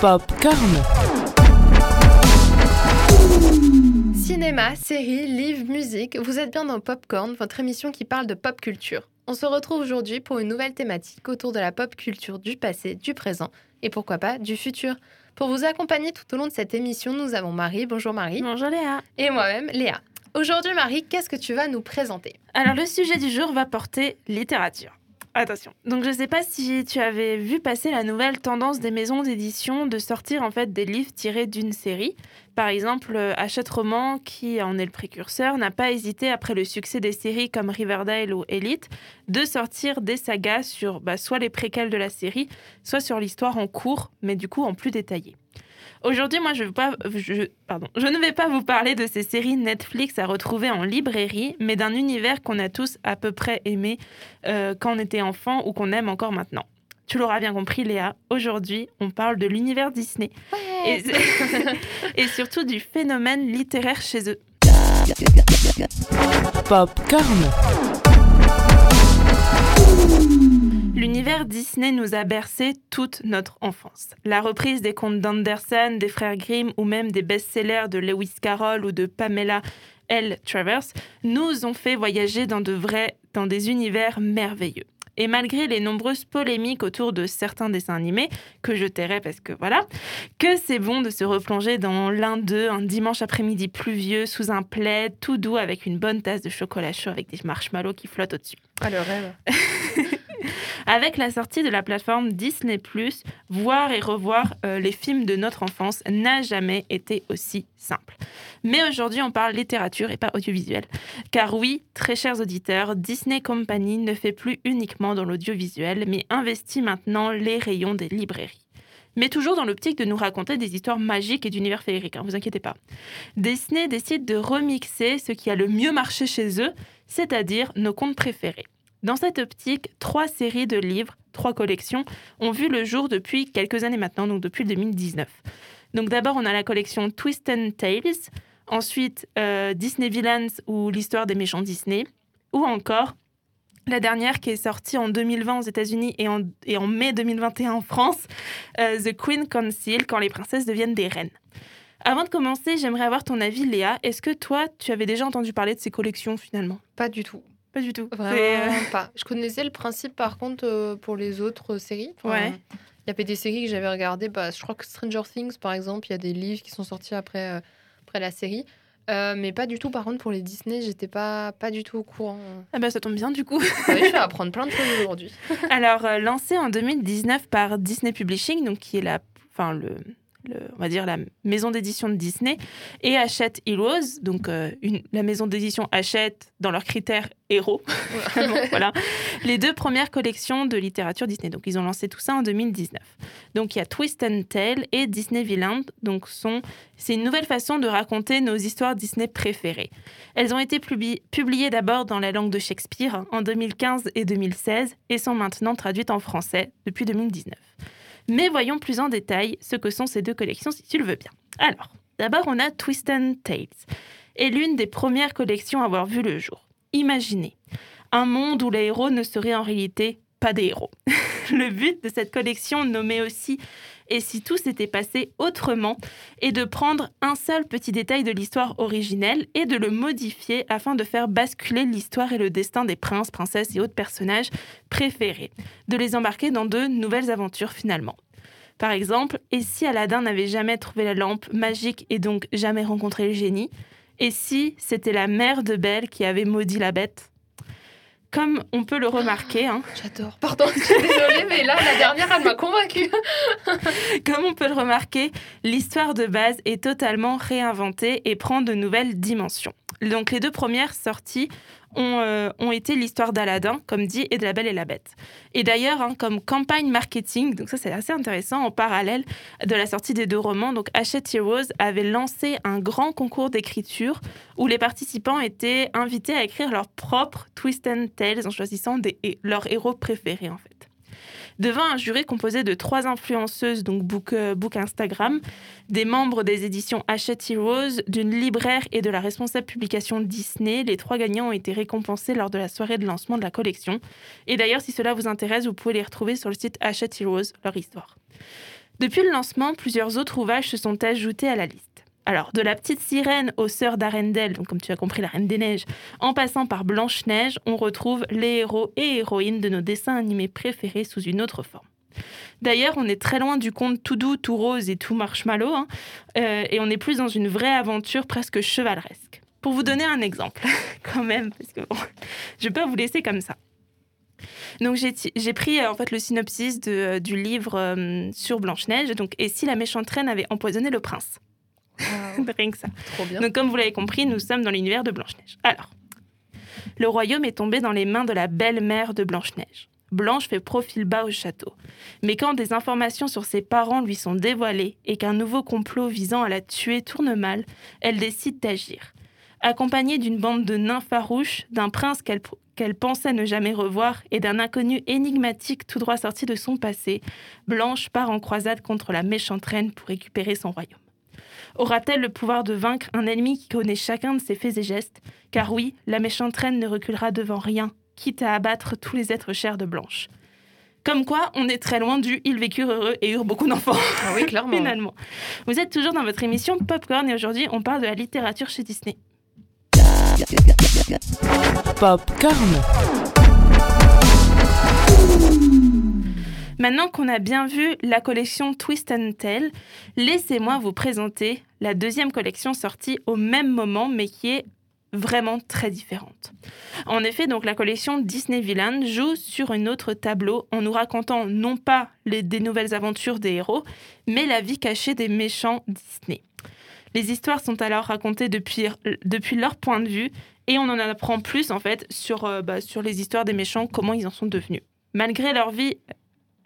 Popcorn. Cinéma, séries, livres, musique, vous êtes bien dans Popcorn, votre émission qui parle de pop culture. On se retrouve aujourd'hui pour une nouvelle thématique autour de la pop culture du passé, du présent et pourquoi pas du futur. Pour vous accompagner tout au long de cette émission, nous avons Marie. Bonjour Marie. Bonjour Léa. Et moi-même, Léa. Aujourd'hui Marie, qu'est-ce que tu vas nous présenter? Alors le sujet du jour va porter littérature. Attention. Donc je ne sais pas si tu avais vu passer la nouvelle tendance des maisons d'édition de sortir en fait des livres tirés d'une série. Par exemple, euh, Hachette Roman, qui en est le précurseur, n'a pas hésité après le succès des séries comme Riverdale ou Elite de sortir des sagas sur bah, soit les préquels de la série, soit sur l'histoire en cours, mais du coup en plus détaillé. Aujourd'hui, moi, je, pas, pardon, je ne vais pas vous parler de ces séries Netflix à retrouver en librairie, mais d'un univers qu'on a tous à peu près aimé euh, quand on était enfant ou qu'on aime encore maintenant. Tu l'auras bien compris, Léa. Aujourd'hui, on parle de l'univers Disney et, et surtout du phénomène littéraire chez eux. Popcorn. L'univers Disney nous a bercé toute notre enfance. La reprise des contes d'Anderson, des frères Grimm ou même des best-sellers de Lewis Carroll ou de Pamela L. Travers nous ont fait voyager dans de vrais, dans des univers merveilleux. Et malgré les nombreuses polémiques autour de certains dessins animés, que je tairai parce que voilà, que c'est bon de se replonger dans l'un d'eux un dimanche après-midi pluvieux sous un plaid tout doux avec une bonne tasse de chocolat chaud avec des marshmallows qui flottent au-dessus. Ah, le rêve Avec la sortie de la plateforme Disney ⁇ voir et revoir euh, les films de notre enfance n'a jamais été aussi simple. Mais aujourd'hui, on parle littérature et pas audiovisuel. Car oui, très chers auditeurs, Disney Company ne fait plus uniquement dans l'audiovisuel, mais investit maintenant les rayons des librairies mais toujours dans l'optique de nous raconter des histoires magiques et d'univers féeriques, ne hein, vous inquiétez pas. Disney décide de remixer ce qui a le mieux marché chez eux, c'est-à-dire nos contes préférés. Dans cette optique, trois séries de livres, trois collections, ont vu le jour depuis quelques années maintenant, donc depuis 2019. Donc d'abord, on a la collection Twist and Tales, ensuite euh, Disney Villains ou l'histoire des méchants Disney, ou encore la dernière qui est sortie en 2020 aux États-Unis et en, mai 2021 en France, euh, The Queen Council, quand les princesses deviennent des reines. Avant de commencer, j'aimerais avoir ton avis, Léa. Est-ce que toi, tu avais déjà entendu parler de ces collections finalement? Pas du tout. Pas du tout. Vraiment euh, pas. Je connaissais le principe par contre euh, pour les autres séries. ouais. Il y avait des séries que j'avais regardées. Bah, je crois que Stranger Things, par exemple, il y a des livres qui sont sortis après, euh, après la série. mais pas du tout, par contre, pour les Disney, j'étais pas, pas du tout au courant. Ah bah ça tombe bien du coup. Ah oui, je vais apprendre plein de choses aujourd'hui. Alors, lancé en 2019 par Disney Publishing, donc qui est la, enfin, le, on va dire la maison d'édition de Disney, et Hachette Heroes, donc euh, une, la maison d'édition Hachette dans leurs critères héros. voilà. Les deux premières collections de littérature Disney. Donc ils ont lancé tout ça en 2019. Donc il y a Twist and Tale et Disney Villain. Donc sont, c'est une nouvelle façon de raconter nos histoires Disney préférées. Elles ont été publiées d'abord dans la langue de Shakespeare en 2015 et 2016 et sont maintenant traduites en français depuis 2019. Mais voyons plus en détail ce que sont ces deux collections si tu le veux bien. Alors, d'abord on a Twist Tales, et l'une des premières collections à avoir vu le jour. Imaginez un monde où les héros ne seraient en réalité pas des héros. le but de cette collection nommée aussi Et si tout s'était passé autrement est de prendre un seul petit détail de l'histoire originelle et de le modifier afin de faire basculer l'histoire et le destin des princes, princesses et autres personnages préférés, de les embarquer dans de nouvelles aventures finalement. Par exemple, et si Aladdin n'avait jamais trouvé la lampe magique et donc jamais rencontré le génie? Et si c'était la mère de Belle qui avait maudit la bête? Comme on peut le remarquer. Hein. J'adore. Pardon, je suis désolée, mais là, la dernière, elle m'a convaincue. Comme on peut le remarquer, l'histoire de base est totalement réinventée et prend de nouvelles dimensions. Donc les deux premières sorties ont, euh, ont été l'histoire d'Aladin, comme dit, et de La Belle et la Bête. Et d'ailleurs, hein, comme campagne marketing, donc ça c'est assez intéressant, en parallèle de la sortie des deux romans, donc Hachette Heroes avait lancé un grand concours d'écriture où les participants étaient invités à écrire leur propre twist and tales en choisissant des, leurs héros préférés en fait. Devant un jury composé de trois influenceuses, donc book, euh, book Instagram, des membres des éditions Hachette Heroes, d'une libraire et de la responsable publication Disney. Les trois gagnants ont été récompensés lors de la soirée de lancement de la collection. Et d'ailleurs, si cela vous intéresse, vous pouvez les retrouver sur le site Hachette Heroes, leur histoire. Depuis le lancement, plusieurs autres ouvrages se sont ajoutés à la liste. Alors, de la petite sirène aux sœurs d'Arendelle, donc comme tu as compris, la Reine des Neiges, en passant par Blanche-Neige, on retrouve les héros et héroïnes de nos dessins animés préférés sous une autre forme. D'ailleurs, on est très loin du conte tout doux, tout rose et tout marshmallow, hein, euh, et on est plus dans une vraie aventure presque chevaleresque. Pour vous donner un exemple, quand même, parce que je ne vous laisser comme ça. Donc j'ai pris euh, en fait le synopsis euh, du livre sur Blanche-Neige, donc et si la méchante reine avait empoisonné le prince? Rien que ça. Trop bien. Donc, comme vous l'avez compris, nous sommes dans l'univers de Blanche-Neige. Alors, le royaume est tombé dans les mains de la belle-mère de Blanche-Neige. Blanche fait profil bas au château. Mais quand des informations sur ses parents lui sont dévoilées et qu'un nouveau complot visant à la tuer tourne mal, elle décide d'agir. Accompagnée d'une bande de nains farouches, d'un prince qu'elle qu'elle pensait ne jamais revoir et d'un inconnu énigmatique tout droit sorti de son passé, Blanche part en croisade contre la méchante reine pour récupérer son royaume. Aura-t-elle le pouvoir de vaincre un ennemi qui connaît chacun de ses faits et gestes? Car oui, la méchante reine ne reculera devant rien, quitte à abattre tous les êtres chers de Blanche. Comme quoi, on est très loin du ils vécurent heureux et eurent beaucoup d'enfants. Ah oui, clairement. Finalement. Vous êtes toujours dans votre émission Popcorn et aujourd'hui, on parle de la littérature chez Disney. Popcorn. Maintenant qu'on a bien vu la collection Twist and Tell, laissez-moi vous présenter la deuxième collection sortie au même moment mais qui est vraiment très différente. En effet, donc la collection Disney Villain joue sur un autre tableau en nous racontant non pas les, des nouvelles aventures des héros, mais la vie cachée des méchants Disney. Les histoires sont alors racontées depuis, depuis leur point de vue et on en apprend plus en fait sur, euh, bah, sur les histoires des méchants, comment ils en sont devenus. Malgré leur vie,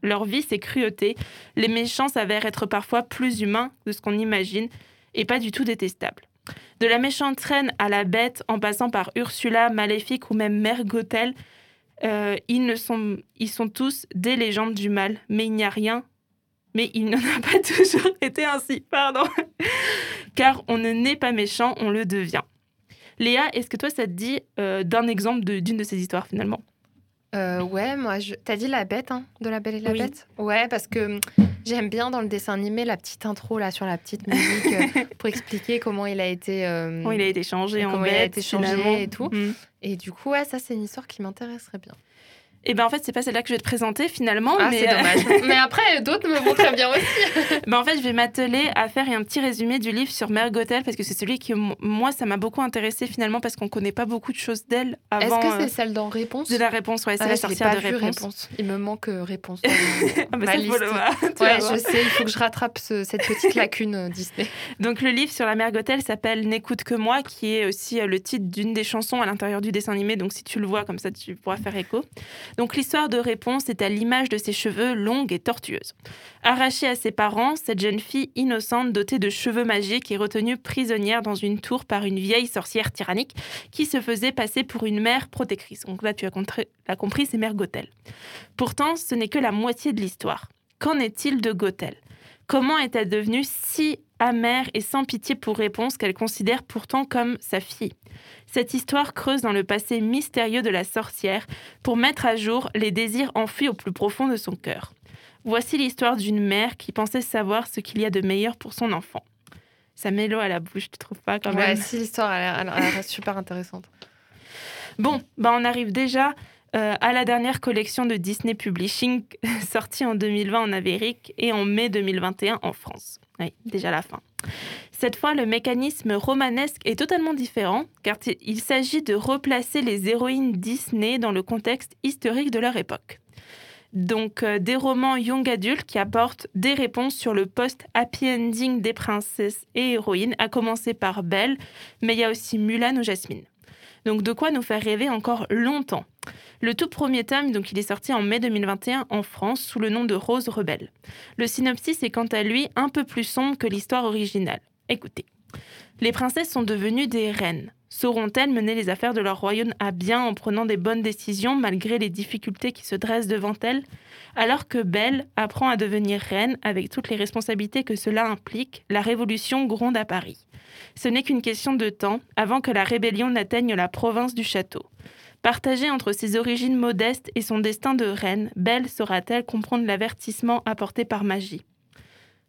leur vie, ses cruautés, les méchants s'avèrent être parfois plus humains de ce qu'on imagine et pas du tout détestables. De la méchante reine à la bête, en passant par Ursula, Maléfique ou même Mère Gothel, euh, ils, ne sont, ils sont tous des légendes du mal, mais il n'y a rien. Mais il n'en a pas toujours été ainsi, pardon. Car on ne naît pas méchant, on le devient. Léa, est-ce que toi, ça te dit euh, d'un exemple d'une de, ces histoires finalement? Euh, ouais, moi, je... t'as dit la bête, hein, de la Belle et la Oui. Bête? Ouais, parce que j'aime bien dans le dessin animé la petite intro là sur la petite musique euh, pour expliquer comment il a été. euh, il a été changé en comment il a bête été changé finalement. et tout. Mm. Et du coup, ouais, ça, c'est une histoire qui m'intéresserait bien. Et ben en fait, c'est pas celle-là que je vais te présenter finalement. Ah, mais, c'est euh, dommage. Mais après, d'autres me vont très bien aussi. ben, en fait, je vais m'atteler à faire un petit résumé du livre sur Mère Gothel parce que c'est celui qui, moi, ça m'a beaucoup intéressé finalement parce qu'on connaît pas beaucoup de choses d'elle Est-ce avant. que euh, c'est celle dans Réponse de la réponse, ouais, c'est Ah, la sorcière de vu, réponse. Il me manque euh, Réponse. Ah, bah, Ma liste. Ouais, je sais, il faut que je rattrape ce- cette petite lacune Disney. Donc le livre sur la mère Gothel s'appelle N'écoute que moi, qui est aussi le titre d'une des chansons à l'intérieur du dessin animé. Donc si tu le vois comme ça, tu pourras faire écho. Donc l'histoire de Réponse est à l'image de ses cheveux longues et tortueuses. Arrachée à ses parents, cette jeune fille innocente dotée de cheveux magiques est retenue prisonnière dans une tour par une vieille sorcière tyrannique qui se faisait passer pour une mère protectrice. Donc là, tu as compris, c'est mère Gothel. Pourtant, ce n'est que la moitié de l'histoire. Qu'en est-il de Gothel? Comment est-elle devenue si amère et sans pitié pour réponse qu'elle considère pourtant comme sa fille? Cette histoire creuse dans le passé mystérieux de la sorcière pour mettre à jour les désirs enfouis au plus profond de son cœur. Voici l'histoire d'une mère qui pensait savoir ce qu'il y a de meilleur pour son enfant. Ça met l'eau à la bouche, tu trouves pas quand Ouais, même? si l'histoire elle l'air super intéressante. Bon, bah on arrive déjà euh, à la dernière collection de Disney Publishing sortie en 2020 en Amérique et en mai 2021 en France. Oui, déjà la fin. Cette fois, le mécanisme romanesque est totalement différent car il s'agit de replacer les héroïnes Disney dans le contexte historique de leur époque. Donc euh, des romans young adultes qui apportent des réponses sur le post-happy ending des princesses et héroïnes, à commencer par Belle, mais il y a aussi Mulan ou Jasmine. Donc de quoi nous faire rêver encore longtemps. Le tout premier tome, donc il est sorti en mai 2021 en France sous le nom de Rose Rebelle. Le synopsis est quant à lui un peu plus sombre que l'histoire originale. Écoutez. Les princesses sont devenues des reines. Sauront-elles mener les affaires de leur royaume à bien en prenant des bonnes décisions malgré les difficultés qui se dressent devant elles? Alors que Belle apprend à devenir reine avec toutes les responsabilités que cela implique, la révolution gronde à Paris. Ce n'est qu'une question de temps avant que la rébellion n'atteigne la province du château. Partagée entre ses origines modestes et son destin de reine, Belle saura-t-elle comprendre l'avertissement apporté par magie?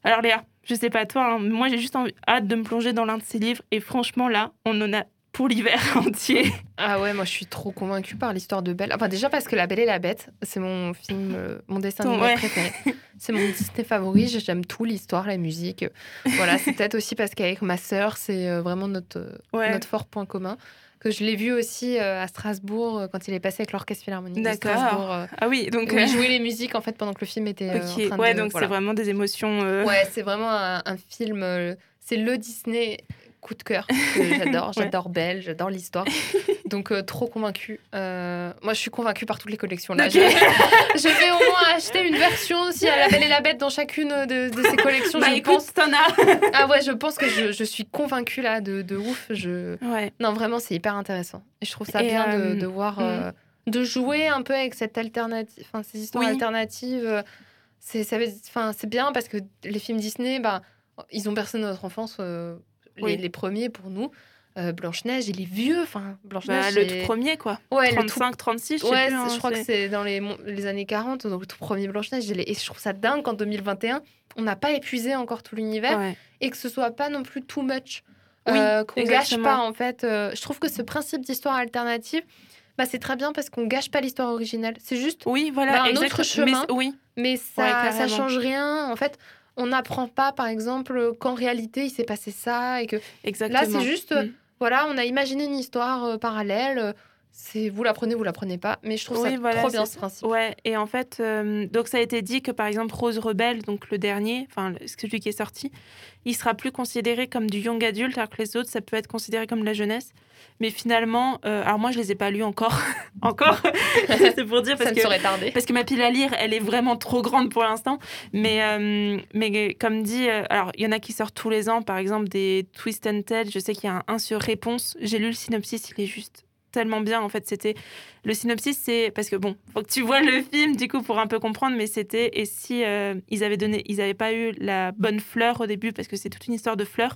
Alors Léa, je sais pas toi, hein, moi j'ai juste hâte de me plonger dans l'un de ses livres et franchement là, on en a pour l'hiver entier. Ah ouais, moi je suis trop convaincue par l'histoire de Belle. Enfin déjà parce que La Belle et la Bête, c'est mon film, euh, mon dessin animé préféré. C'est mon Disney favori, j'aime tout, l'histoire, la musique. Voilà, c'est peut-être aussi parce qu'avec ma sœur, c'est euh, vraiment notre, notre fort point commun que je l'ai vu aussi euh, à Strasbourg quand il est passé avec l'Orchestre Philharmonique D'accord. ah oui, donc il jouait les musiques en fait pendant que le film était en train ouais, donc c'est vraiment des émotions. Ouais, c'est vraiment un, un film. c'est le Disney coup de cœur j'adore. J'adore Belle, j'adore l'histoire. Donc, euh, trop convaincue. Euh, moi, je suis convaincue par toutes les collections. Là. Je, vais au moins acheter une version aussi à La Belle et la Bête dans chacune de, ces collections. bah, je pense... ah ouais, je pense que je, suis convaincue là de, de ouf. Je... Non, vraiment, c'est hyper intéressant. Et je trouve ça bien de, euh, voir, hmm. de jouer un peu avec cette alternative, enfin, ces histoires alternatives. C'est bien parce que les films Disney, bah, ils ont bercé notre enfance les, premiers pour nous. Euh, Blanche-Neige, il est vieux. Enfin, Blanche-Neige. Bah, le tout premier, quoi. Ouais, 35, 36, je ouais, sais plus, je crois que c'est dans les, les années 40, donc le tout premier Blanche-Neige. Et je trouve ça dingue qu'en 2021, on n'a pas épuisé encore tout l'univers et que ce soit pas non plus too much. Euh, qu'on gâche pas, en fait. Euh, je trouve que ce principe d'histoire alternative, bah, c'est très bien parce qu'on gâche pas l'histoire originale. C'est juste oui, voilà, bah, un autre chemin. Mais, oui. mais ça, ça change rien. En fait, on n'apprend pas, par exemple, qu'en réalité, il s'est passé ça et que Exactement. là, c'est juste, mm. voilà, on a imaginé une histoire euh, parallèle. C'est vous la prenez, vous la prenez pas, mais je trouve ça trop bien ce principe. Ouais, et en fait, euh, donc ça a été dit que par exemple Rose Rebelle, donc le dernier, enfin celui qui est sorti, il sera plus considéré comme du young adulte, alors que les autres, ça peut être considéré comme de la jeunesse. Mais finalement, euh, alors moi, je les ai pas lus encore. encore C'est pour dire parce ça que, serait tardé. parce que ma pile à lire, elle est vraiment trop grande pour l'instant. Mais, euh, mais comme dit, alors il y en a qui sortent tous les ans, par exemple des Twist and Tell. Je sais qu'il y a un, un sur Réponse. J'ai lu le synopsis, il est juste tellement bien. En fait, c'était le synopsis, c'est parce que bon, faut que tu vois le film du coup pour un peu comprendre, mais c'était et si ils avaient donné, ils n'avaient pas eu la bonne fleur au début parce que c'est toute une histoire de fleurs.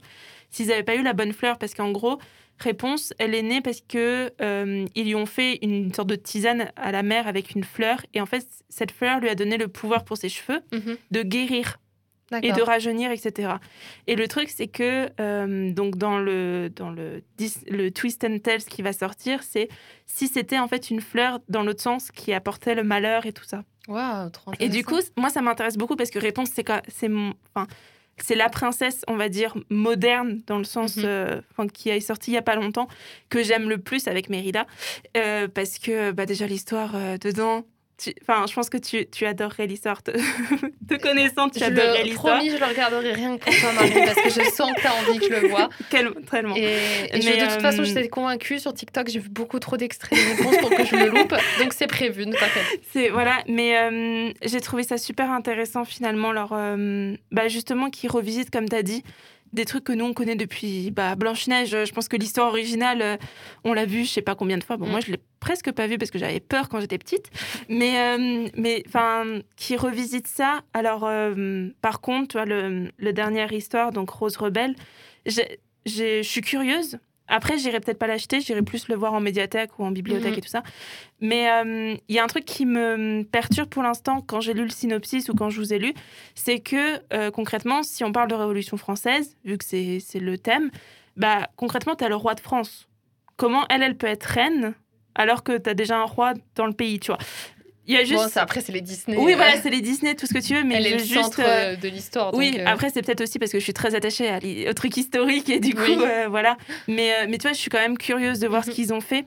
S'ils n'avaient pas eu la bonne fleur, parce qu'en gros, Réponse, elle est née parce que euh, ils lui ont fait une sorte de tisane à la mer avec une fleur et en fait cette fleur lui a donné le pouvoir pour ses cheveux mhm. de guérir et de rajeunir, etc. Et le truc c'est que euh, donc dans le dans le le twist and tell qui va sortir, c'est si c'était en fait une fleur dans l'autre sens qui apportait le malheur et tout ça. Waouh, trop Et du coup, moi ça m'intéresse beaucoup parce que Réponse c'est c'est enfin c'est la princesse, on va dire, moderne, dans le sens mhm. euh, qui est sortie il n'y a pas longtemps, que j'aime le plus avec Mérida. Euh, parce que bah, déjà, l'histoire euh, Enfin, je pense que tu, tu adorerais l'histoire. Te... te connaissant, tu adorerais l'histoire. Promis, je le regarderai rien que pour toi, Marie, parce que je sens que tu as envie que je le vois. Quel... Tellement. Et, et je, de toute façon, je t'ai convaincue sur TikTok. J'ai vu beaucoup trop d'extraits de réponses pour que je le loupe. Donc, c'est prévu, ne t'inquiète. C'est, voilà, mais j'ai trouvé ça super intéressant, finalement, leur, bah, justement, qui revisite, comme tu as dit, des trucs que nous on connaît depuis bah, Blanche-Neige. Je pense que l'histoire originale, euh, on l'a vu je sais pas combien de fois. Bon, mm. moi je l'ai presque pas vu parce que j'avais peur quand j'étais petite. Mais, euh, mais enfin, qui revisite ça. Alors, euh, par contre, tu vois, le, le dernière histoire, donc Rose Rebelle, je suis curieuse après, j'irai peut-être pas l'acheter, j'irai plus le voir en médiathèque ou en bibliothèque mhm. et tout ça. Mais euh, il y a un truc qui me perturbe pour l'instant quand j'ai lu le synopsis ou quand je vous ai lu, c'est que concrètement, si on parle de Révolution française, vu que c'est le thème, bah concrètement, tu as le roi de France. Comment elle, elle peut être reine alors que tu as déjà un roi dans le pays, tu vois il y a juste... Bon, après, c'est les Disney. Oui, voilà, c'est les Disney, tout ce que tu veux. Mais Elle est le juste... centre euh, de l'histoire. Oui, après, c'est peut-être aussi parce que je suis très attachée à au truc historique et du coup, euh, voilà. Mais, euh, mais tu vois, je suis quand même curieuse de voir ce mhm. qu'ils ont fait.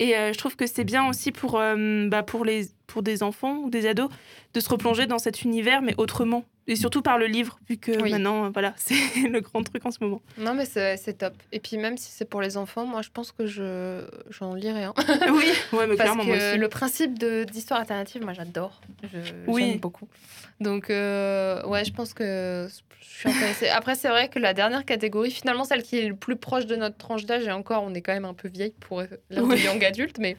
Et je trouve que c'est bien aussi pour, bah, pour, les, pour des enfants ou des ados de se replonger dans cet univers, mais autrement. Et surtout par le livre, vu que Oui. maintenant, euh, voilà, c'est le grand truc en ce moment. Non, mais c'est top. Et puis, même si c'est pour les enfants, moi, je pense que je j'en lirai un. oui, ouais, mais Parce clairement, moi que aussi. le principe d'histoire alternative, moi, j'adore. Oui. J'aime beaucoup. Donc, euh, ouais, je pense que je suis intéressée. Après, c'est vrai que la dernière catégorie, finalement, celle qui est le plus proche de notre tranche d'âge, et encore, on est quand même un peu vieille pour l'ère Oui. young adulte, mais,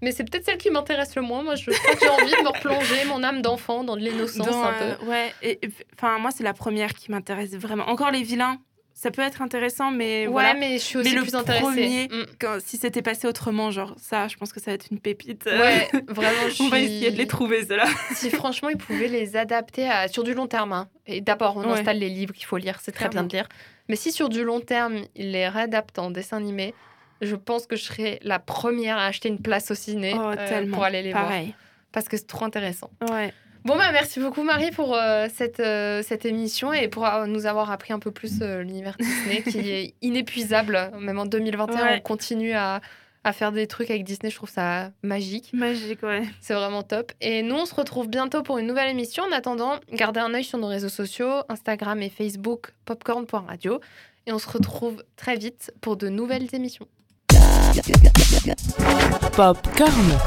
mais c'est peut-être celle qui m'intéresse le moins. Moi, je crois que j'ai envie de me replonger mon âme d'enfant dans de l'innocence un peu. euh, ouais, et enfin, moi, c'est la première qui m'intéresse vraiment. Encore les vilains, ça peut être intéressant, mais ouais, voilà. mais je suis Mais aussi le plus intéressée. premier, Mm. Quand- si c'était passé autrement, genre ça, je pense que ça va être une pépite. Ouais, vraiment, je On va suis- essayer de les trouver, ceux-là. Si franchement ils pouvaient les adapter à... sur du long terme, hein. et d'abord on Ouais. installe les livres qu'il faut lire, c'est très bien de lire, mais si sur du long terme ils les réadaptent en dessin animé, je pense que je serais la première à acheter une place au ciné Oh, euh, pour aller les voir, Pareil. parce que c'est trop intéressant. Ouais. Bon bah merci beaucoup Marie pour euh, cette, euh, cette émission et pour euh, nous avoir appris un peu plus euh, l'univers Disney qui est inépuisable, même en 2021 Ouais. on continue à, à faire des trucs avec Disney, je trouve ça magique. Magique, ouais. C'est vraiment top. Et nous, on se retrouve bientôt pour une nouvelle émission. En attendant, gardez un œil sur nos réseaux sociaux, Instagram et Facebook, popcorn.radio. Et on se retrouve très vite pour de nouvelles émissions. Popcorn.